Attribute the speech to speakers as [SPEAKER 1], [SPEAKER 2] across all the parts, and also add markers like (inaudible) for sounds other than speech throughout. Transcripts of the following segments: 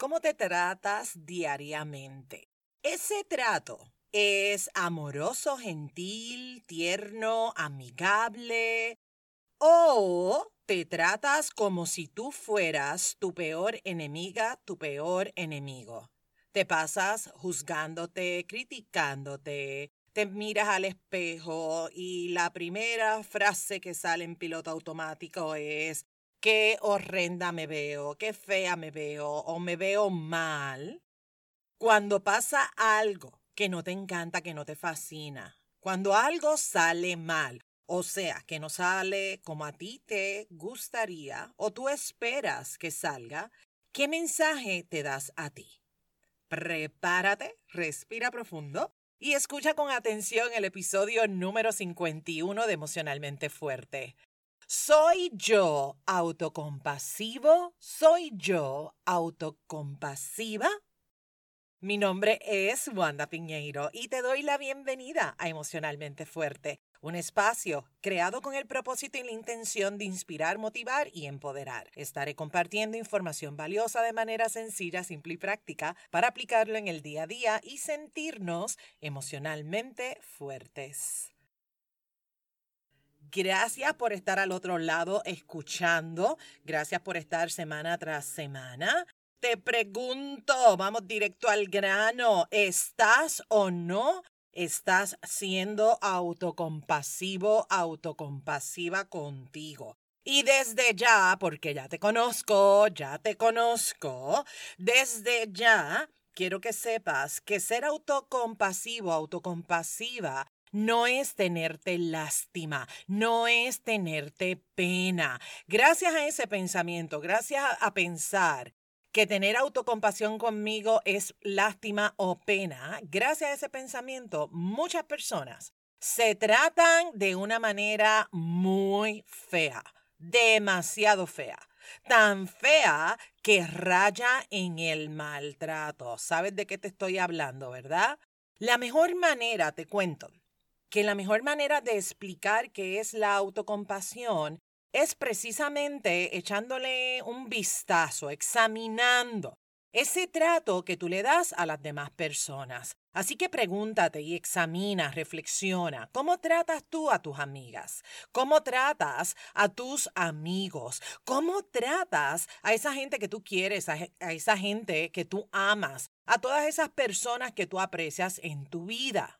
[SPEAKER 1] ¿Cómo te tratas diariamente? Ese trato es amoroso, gentil, tierno, amigable o te tratas como si tú fueras tu peor enemiga, tu peor enemigo. Te pasas juzgándote, criticándote, te miras al espejo y la primera frase que sale en piloto automático es qué horrenda me veo, qué fea me veo o me veo mal, cuando pasa algo que no te encanta, que no te fascina, cuando algo sale mal, o sea, que no sale como a ti te gustaría o tú esperas que salga, ¿qué mensaje te das a ti? Prepárate, respira profundo y escucha con atención el episodio número 51 de Emocionalmente Fuerte. ¿Soy yo autocompasivo? ¿Soy yo autocompasiva? Mi nombre es Wanda Piñeiro y te doy la bienvenida a Emocionalmente Fuerte, un espacio creado con el propósito y la intención de inspirar, motivar y empoderar. Estaré compartiendo información valiosa de manera sencilla, simple y práctica para aplicarlo en el día a día y sentirnos emocionalmente fuertes. Gracias por estar al otro lado escuchando. Gracias por estar semana tras semana. Te pregunto, vamos directo al grano, ¿estás o no? ¿Estás siendo autocompasivo, autocompasiva contigo? Y desde ya, porque ya te conozco, ya te conozco, desde ya quiero que sepas que ser autocompasivo, autocompasiva no es tenerte lástima, no es tenerte pena. Gracias a ese pensamiento, gracias a pensar que tener autocompasión conmigo es lástima o pena, gracias a ese pensamiento, muchas personas se tratan de una manera muy fea, demasiado fea. Tan fea que raya en el maltrato. ¿Sabes de qué te estoy hablando, verdad? La mejor manera, te cuento, que la mejor manera de explicar qué es la autocompasión es precisamente echándole un vistazo, examinando ese trato que tú le das a las demás personas. Así que pregúntate y examina, reflexiona, ¿cómo tratas tú a tus amigas? ¿Cómo tratas a tus amigos? ¿Cómo tratas a esa gente que tú quieres, a, esa gente que tú amas, a todas esas personas que tú aprecias en tu vida?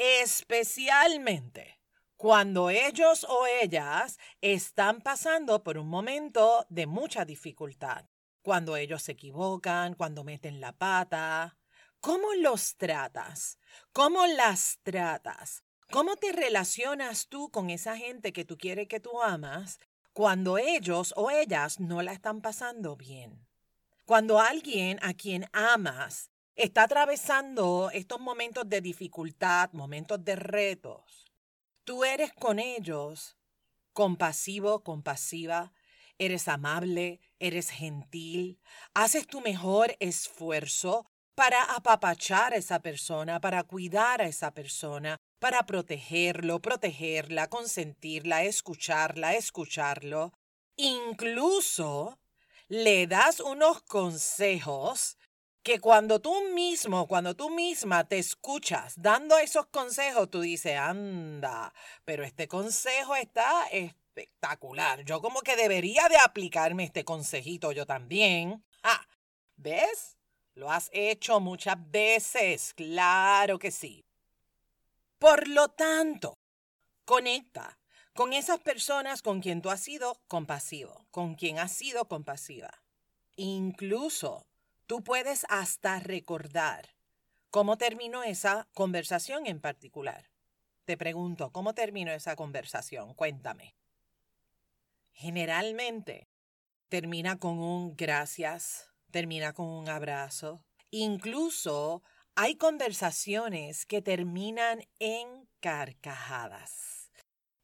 [SPEAKER 1] Especialmente cuando ellos o ellas están pasando por un momento de mucha dificultad, cuando ellos se equivocan, cuando meten la pata. ¿Cómo los tratas? ¿Cómo las tratas? ¿Cómo te relacionas tú con esa gente que tú quieres que tú amas cuando ellos o ellas no la están pasando bien? Cuando alguien a quien amas está atravesando estos momentos de dificultad, momentos de retos, tú eres con ellos compasivo, compasiva, eres amable, eres gentil, haces tu mejor esfuerzo para apapachar a esa persona, para cuidar a esa persona, para protegerlo, protegerla, consentirla, escucharla, escucharlo. Incluso le das unos consejos que cuando tú mismo, cuando tú misma te escuchas dando esos consejos, tú dices, anda, pero este consejo está espectacular. Yo como que debería de aplicarme este consejito yo también. ¿ves? Lo has hecho muchas veces, claro que sí. Por lo tanto, conecta con esas personas con quien tú has sido compasivo, con quien has sido compasiva. Incluso Tú puedes hasta recordar cómo terminó esa conversación en particular. Te pregunto, ¿cómo terminó esa conversación? Cuéntame. Generalmente termina con un gracias, termina con un abrazo. Incluso hay conversaciones que terminan en carcajadas.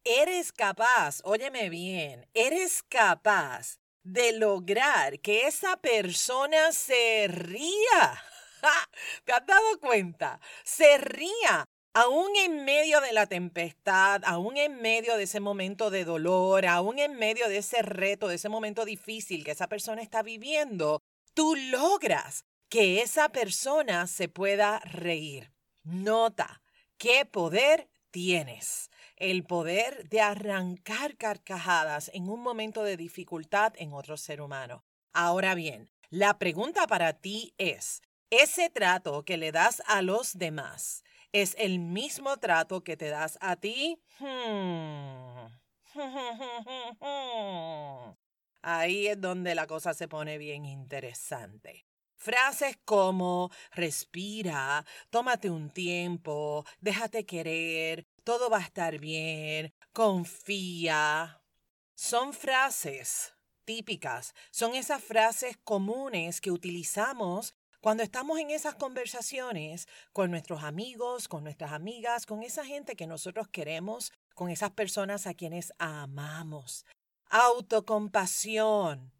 [SPEAKER 1] Eres capaz, óyeme bien, eres capaz de lograr que esa persona se ría. (laughs) ¿Te has dado cuenta? Se ría. Aún en medio de la tempestad, aún en medio de ese momento de dolor, aún en medio de ese reto, de ese momento difícil que esa persona está viviendo, tú logras que esa persona se pueda reír. Nota qué poder tienes. El poder de arrancar carcajadas en un momento de dificultad en otro ser humano. Ahora bien, la pregunta para ti es, ¿ese trato que le das a los demás es el mismo trato que te das a ti? Hmm. (laughs) Ahí es donde la cosa se pone bien interesante. Frases como respira, tómate un tiempo, déjate querer, todo va a estar bien, confía. Son frases típicas, son esas frases comunes que utilizamos cuando estamos en esas conversaciones con nuestros amigos, con nuestras amigas, con esa gente que nosotros queremos, con esas personas a quienes amamos. Autocompasión.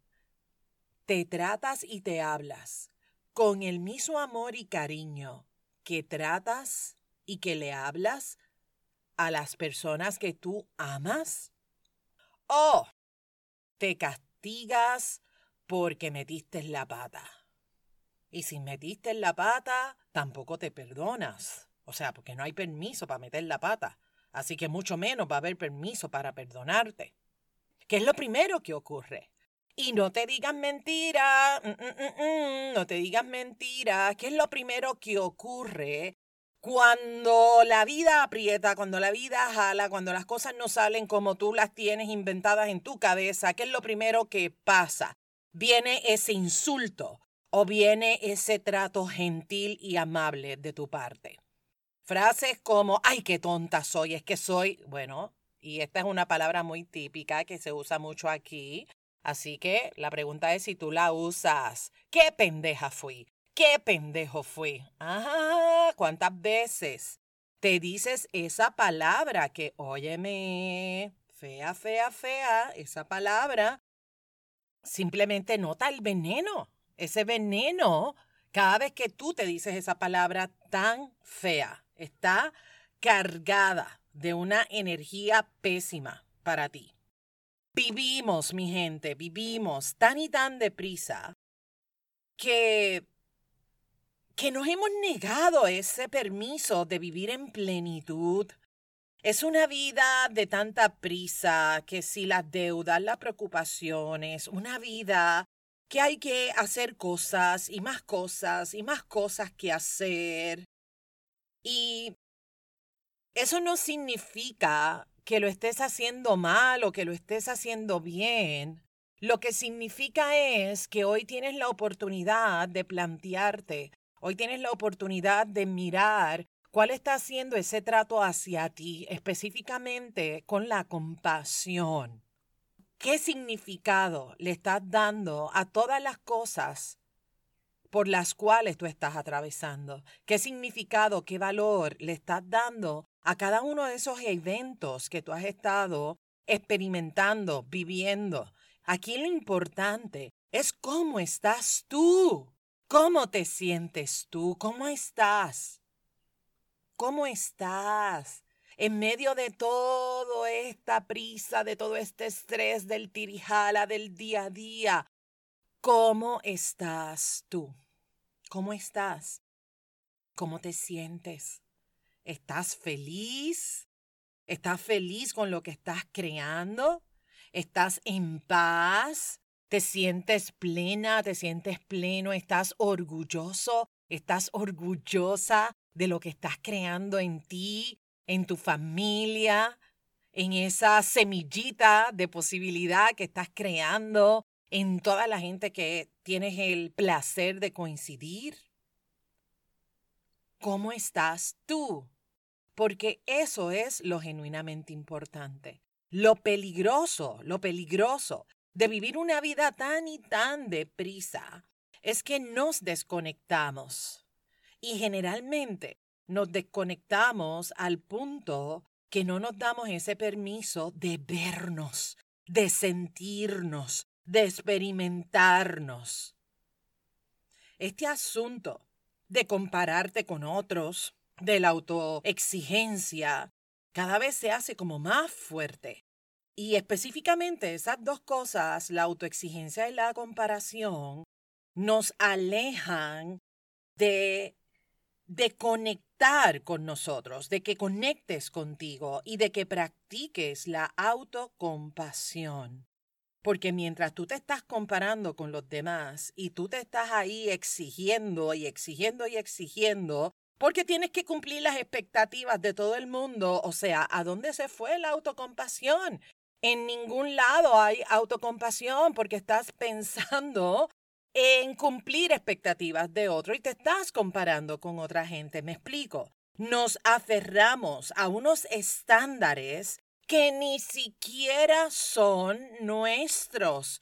[SPEAKER 1] Te tratas y te hablas con el mismo amor y cariño que tratas y que le hablas a las personas que tú amas. O te castigas porque metiste la pata. Y si metiste la pata, tampoco te perdonas. O sea, porque no hay permiso para meter la pata. Así que mucho menos va a haber permiso para perdonarte. ¿Qué es lo primero que ocurre? Y no te digas mentira, mm, mm, mm, no te digas mentira. ¿Qué es lo primero que ocurre cuando la vida aprieta, cuando la vida jala, cuando las cosas no salen como tú las tienes inventadas en tu cabeza? ¿Qué es lo primero que pasa? Viene ese insulto o viene ese trato gentil y amable de tu parte. Frases como, ay, qué tonta soy, es que soy, bueno, y esta es una palabra muy típica que se usa mucho aquí. Así que la pregunta es si tú la usas. ¿Qué pendeja fui? ¿Qué pendejo fui? Ajá, ¿cuántas veces te dices esa palabra que, óyeme, fea, fea, fea, esa palabra? Simplemente nota el veneno ese veneno, cada vez que tú te dices esa palabra tan fea, está cargada de una energía pésima para ti. Vivimos, mi gente, vivimos tan y tan deprisa que que nos hemos negado ese permiso de vivir en plenitud. Es una vida de tanta prisa que si las deudas, las preocupaciones, una vida que hay que hacer cosas y más cosas y más cosas que hacer. Y eso no significa que lo estés haciendo mal o que lo estés haciendo bien. Lo que significa es que hoy tienes la oportunidad de plantearte, hoy tienes la oportunidad de mirar cuál está haciendo ese trato hacia ti, específicamente con la compasión. ¿Qué significado le estás dando a todas las cosas por las cuales tú estás atravesando? ¿Qué significado, qué valor le estás dando a cada uno de esos eventos que tú has estado experimentando, viviendo? Aquí lo importante es cómo estás tú, cómo te sientes tú, cómo estás, cómo estás en medio de toda esta prisa, de todo este estrés del tirijala del día a día, ¿cómo estás tú? ¿Cómo estás? ¿Cómo te sientes? ¿Estás feliz? ¿Estás feliz con lo que estás creando? ¿Estás en paz? ¿Te sientes plena? ¿Te sientes pleno? ¿Estás orgulloso? ¿Estás orgullosa de lo que estás creando en ti? en tu familia, en esa semillita de posibilidad que estás creando, en toda la gente que tienes el placer de coincidir. ¿Cómo estás tú? Porque eso es lo genuinamente importante. Lo peligroso, lo peligroso de vivir una vida tan y tan deprisa es que nos desconectamos. Y generalmente nos desconectamos al punto que no nos damos ese permiso de vernos, de sentirnos, de experimentarnos. Este asunto de compararte con otros, de la autoexigencia, cada vez se hace como más fuerte. Y específicamente esas dos cosas, la autoexigencia y la comparación, nos alejan de, de conectar con nosotros, de que conectes contigo y de que practiques la autocompasión. Porque mientras tú te estás comparando con los demás y tú te estás ahí exigiendo y exigiendo y exigiendo, porque tienes que cumplir las expectativas de todo el mundo, o sea, ¿a dónde se fue la autocompasión? En ningún lado hay autocompasión porque estás pensando en cumplir expectativas de otro y te estás comparando con otra gente. Me explico. Nos aferramos a unos estándares que ni siquiera son nuestros.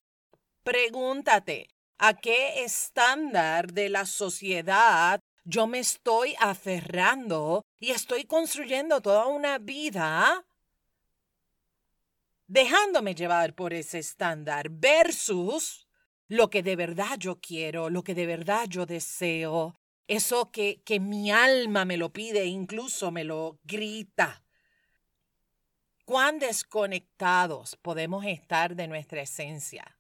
[SPEAKER 1] Pregúntate, ¿a qué estándar de la sociedad yo me estoy aferrando y estoy construyendo toda una vida dejándome llevar por ese estándar versus lo que de verdad yo quiero, lo que de verdad yo deseo, eso que, que mi alma me lo pide, incluso me lo grita cuán desconectados podemos estar de nuestra esencia.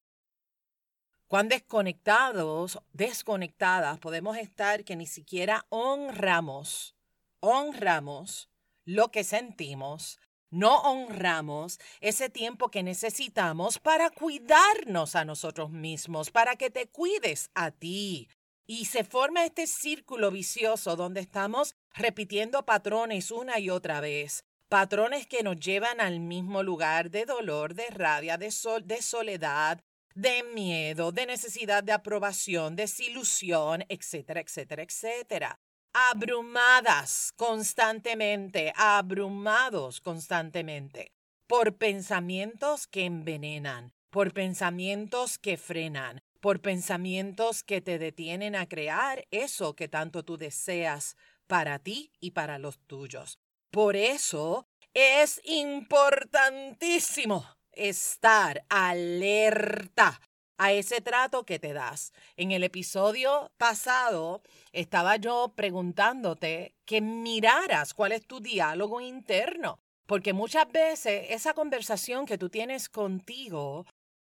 [SPEAKER 1] Cuán desconectados, desconectadas podemos estar que ni siquiera honramos, honramos lo que sentimos, no honramos ese tiempo que necesitamos para cuidarnos a nosotros mismos, para que te cuides a ti. Y se forma este círculo vicioso donde estamos repitiendo patrones una y otra vez patrones que nos llevan al mismo lugar de dolor, de rabia, de, sol, de soledad, de miedo, de necesidad de aprobación, desilusión, etcétera, etcétera, etcétera. Abrumadas constantemente, abrumados constantemente por pensamientos que envenenan, por pensamientos que frenan, por pensamientos que te detienen a crear eso que tanto tú deseas para ti y para los tuyos. Por eso es importantísimo estar alerta a ese trato que te das. En el episodio pasado estaba yo preguntándote que miraras cuál es tu diálogo interno, porque muchas veces esa conversación que tú tienes contigo,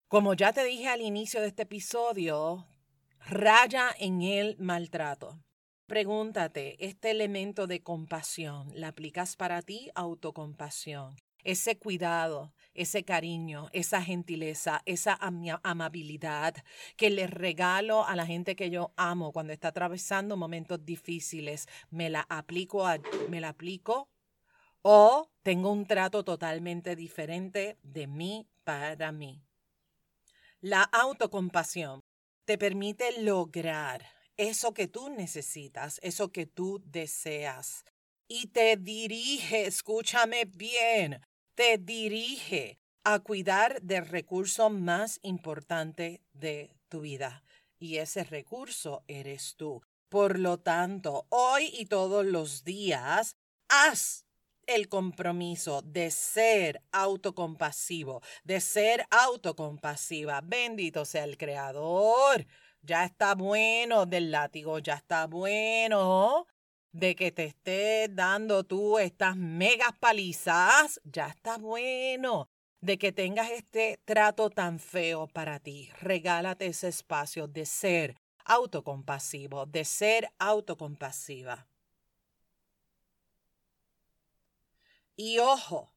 [SPEAKER 1] como ya te dije al inicio de este episodio, raya en el maltrato. Pregúntate, ¿este elemento de compasión la aplicas para ti? Autocompasión. Ese cuidado, ese cariño, esa gentileza, esa amabilidad que le regalo a la gente que yo amo cuando está atravesando momentos difíciles, me la aplico, me la aplico o tengo un trato totalmente diferente de mí para mí. La autocompasión te permite lograr eso que tú necesitas, eso que tú deseas. Y te dirige, escúchame bien, te dirige a cuidar del recurso más importante de tu vida. Y ese recurso eres tú. Por lo tanto, hoy y todos los días, haz el compromiso de ser autocompasivo, de ser autocompasiva. Bendito sea el Creador ya está bueno del látigo, ya está bueno de que te estés dando tú estas megas palizas, ya está bueno de que tengas este trato tan feo para ti. Regálate ese espacio de ser autocompasivo, de ser autocompasiva. Y ojo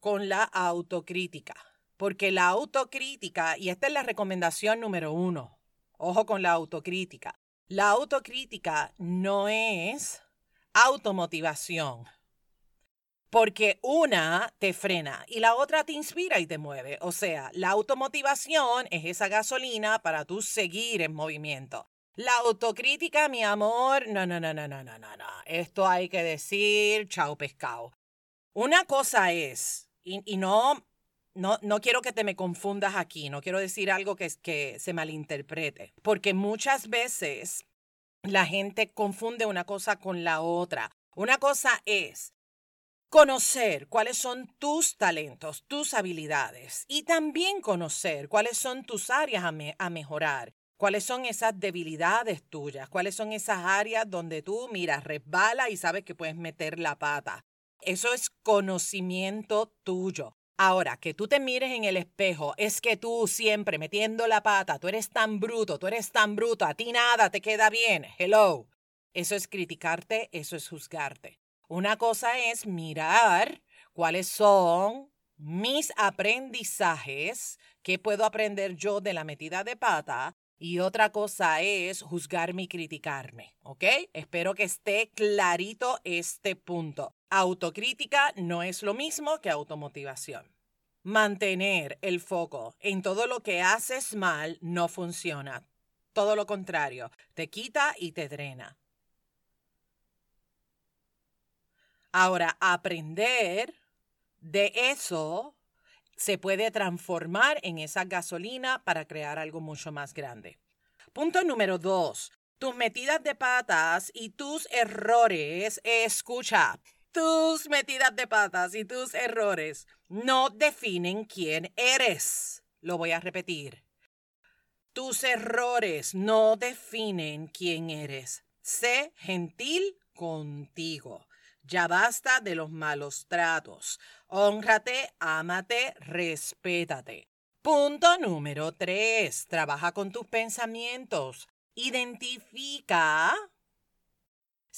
[SPEAKER 1] con la autocrítica, porque la autocrítica, y esta es la recomendación número uno, Ojo con la autocrítica. La autocrítica no es automotivación. Porque una te frena y la otra te inspira y te mueve. O sea, la automotivación es esa gasolina para tú seguir en movimiento. La autocrítica, mi amor, no, no, no, no, no, no, no, no. Esto hay que decir, chao pescado. Una cosa es, y, y no no, no quiero que te me confundas aquí, no quiero decir algo que, que se malinterprete, porque muchas veces la gente confunde una cosa con la otra. Una cosa es conocer cuáles son tus talentos, tus habilidades y también conocer cuáles son tus áreas a, mejorar, cuáles son esas debilidades tuyas, cuáles son esas áreas donde tú, mira, resbala y sabes que puedes meter la pata. Eso es conocimiento tuyo. Ahora, que tú te mires en el espejo, es que tú siempre metiendo la pata, tú eres tan bruto, tú eres tan bruto, a ti nada te queda bien. Hello. Eso es criticarte, eso es juzgarte. Una cosa es mirar cuáles son mis aprendizajes, qué puedo aprender yo de la metida de pata, y otra cosa es juzgarme y criticarme, ¿ok? Espero que esté clarito este punto. Autocrítica no es lo mismo que automotivación. Mantener el foco en todo lo que haces mal no funciona. Todo lo contrario, te quita y te drena. Ahora, aprender de eso se puede transformar en esa gasolina para crear algo mucho más grande. Punto número dos. Tus metidas de patas y tus errores, escucha, tus metidas de patas y tus errores no definen quién eres. Lo voy a repetir. Tus errores no definen quién eres. Sé gentil contigo. Ya basta de los malos tratos. Honrate, ámate, respétate. Punto número tres. Trabaja con tus pensamientos. Identifica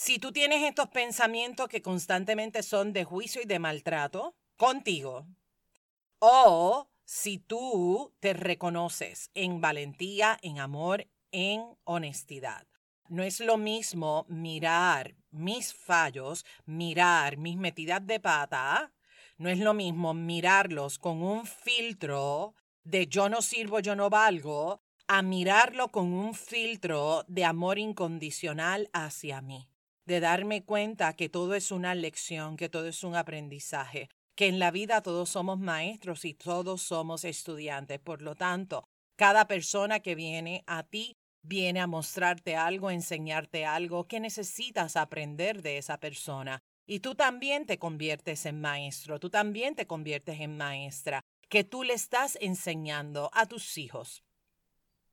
[SPEAKER 1] si tú tienes estos pensamientos que constantemente son de juicio y de maltrato contigo. O si tú te reconoces en valentía, en amor, en honestidad. No es lo mismo mirar mis fallos, mirar mis metidas de pata, no es lo mismo mirarlos con un filtro de yo no sirvo, yo no valgo, a mirarlo con un filtro de amor incondicional hacia mí, de darme cuenta que todo es una lección, que todo es un aprendizaje, que en la vida todos somos maestros y todos somos estudiantes. Por lo tanto, cada persona que viene a ti viene a mostrarte algo, enseñarte algo que necesitas aprender de esa persona. Y tú también te conviertes en maestro, tú también te conviertes en maestra, que tú le estás enseñando a tus hijos,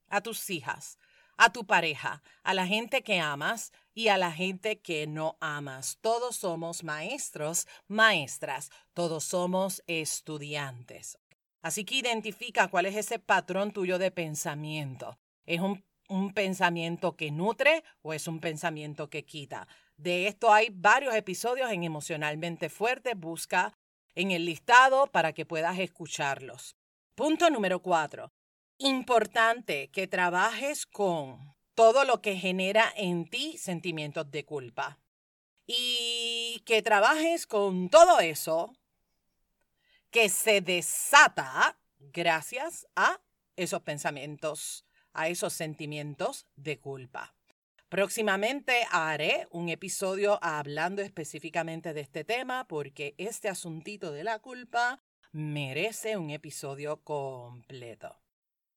[SPEAKER 1] a tus hijas, a tu pareja, a la gente que amas y a la gente que no amas. Todos somos maestros, maestras, todos somos estudiantes. Así que identifica cuál es ese patrón tuyo de pensamiento. ¿Es un pensamiento que nutre o es un pensamiento que quita. De esto hay varios episodios en Emocionalmente Fuerte. Busca en el listado para que puedas escucharlos. Punto número cuatro. Importante que trabajes con todo lo que genera en ti sentimientos de culpa. Y que trabajes con todo eso que se desata gracias a esos pensamientos a esos sentimientos de culpa. Próximamente haré un episodio hablando específicamente de este tema porque este asuntito de la culpa merece un episodio completo.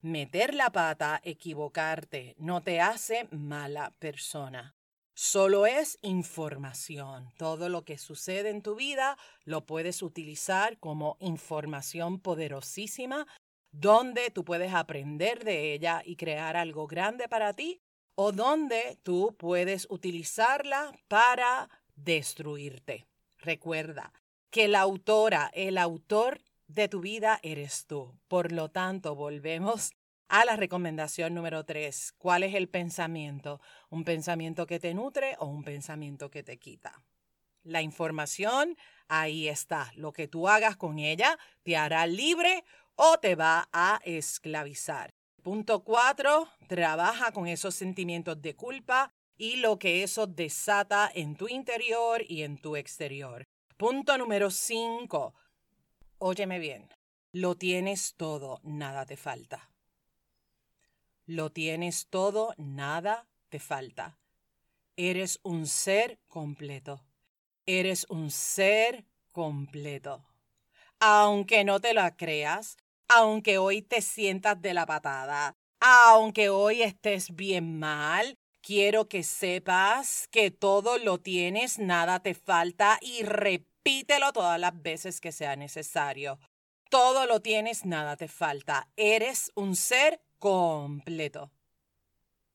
[SPEAKER 1] Meter la pata, equivocarte, no te hace mala persona. Solo es información. Todo lo que sucede en tu vida lo puedes utilizar como información poderosísima donde tú puedes aprender de ella y crear algo grande para ti o donde tú puedes utilizarla para destruirte. Recuerda que la autora, el autor de tu vida eres tú. Por lo tanto, volvemos a la recomendación número tres. ¿Cuál es el pensamiento? ¿Un pensamiento que te nutre o un pensamiento que te quita? La información ahí está. Lo que tú hagas con ella te hará libre o te va a esclavizar. Punto cuatro, trabaja con esos sentimientos de culpa y lo que eso desata en tu interior y en tu exterior. Punto número cinco, óyeme bien, lo tienes todo, nada te falta. Lo tienes todo, nada te falta. Eres un ser completo. Eres un ser completo. Aunque no te la creas, aunque hoy te sientas de la patada, aunque hoy estés bien mal, quiero que sepas que todo lo tienes, nada te falta y repítelo todas las veces que sea necesario. Todo lo tienes, nada te falta. Eres un ser completo.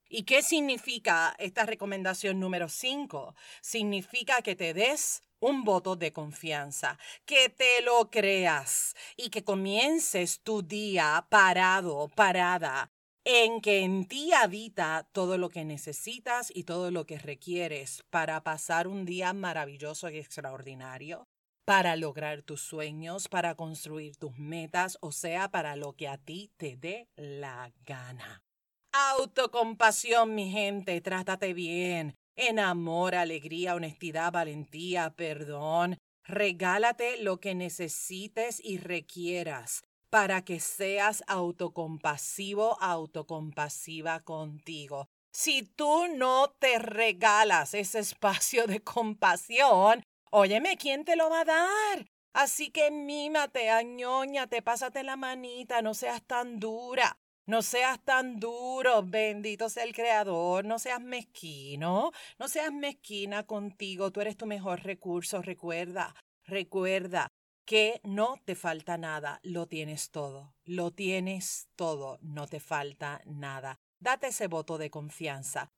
[SPEAKER 1] ¿Y qué significa esta recomendación número 5? Significa que te des un voto de confianza, que te lo creas y que comiences tu día parado, parada, en que en ti habita todo lo que necesitas y todo lo que requieres para pasar un día maravilloso y extraordinario, para lograr tus sueños, para construir tus metas, o sea, para lo que a ti te dé la gana. Autocompasión, mi gente, trátate bien. En amor, alegría, honestidad, valentía, perdón. Regálate lo que necesites y requieras para que seas autocompasivo, autocompasiva contigo. Si tú no te regalas ese espacio de compasión, óyeme, ¿quién te lo va a dar? Así que mímate, añóñate, pásate la manita, no seas tan dura. No seas tan duro, bendito sea el Creador, no seas mezquino, no seas mezquina contigo, tú eres tu mejor recurso, recuerda, recuerda, que no te falta nada, lo tienes todo, lo tienes todo, no te falta nada. Date ese voto de confianza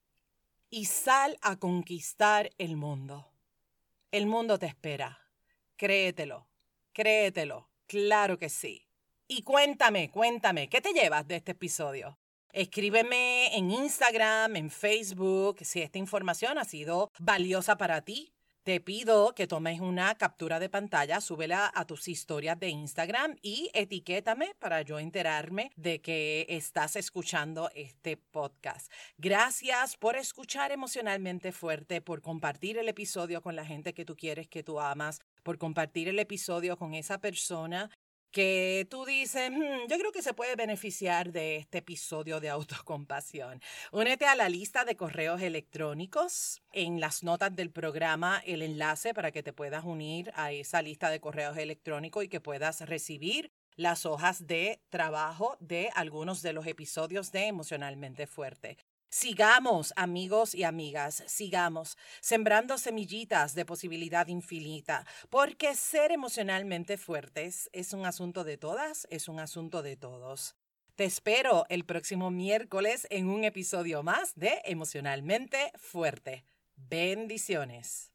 [SPEAKER 1] y sal a conquistar el mundo. El mundo te espera. Créetelo, créetelo, claro que sí. Y cuéntame, cuéntame, ¿qué te llevas de este episodio? Escríbeme en Instagram, en Facebook, si esta información ha sido valiosa para ti te pido que tomes una captura de pantalla, súbela a tus historias de Instagram y etiquétame para yo enterarme de que estás escuchando este podcast. Gracias por escuchar emocionalmente fuerte, por compartir el episodio con la gente que tú quieres, que tú amas, por compartir el episodio con esa persona que tú dices, hmm, yo creo que se puede beneficiar de este episodio de autocompasión. Únete a la lista de correos electrónicos. En las notas del programa, el enlace para que te puedas unir a esa lista de correos electrónicos y que puedas recibir las hojas de trabajo de algunos de los episodios de Emocionalmente Fuerte. Sigamos, amigos y amigas, sigamos sembrando semillitas de posibilidad infinita, porque ser emocionalmente fuertes es un asunto de todas, es un asunto de todos. Te espero el próximo miércoles en un episodio más de Emocionalmente Fuerte. Bendiciones.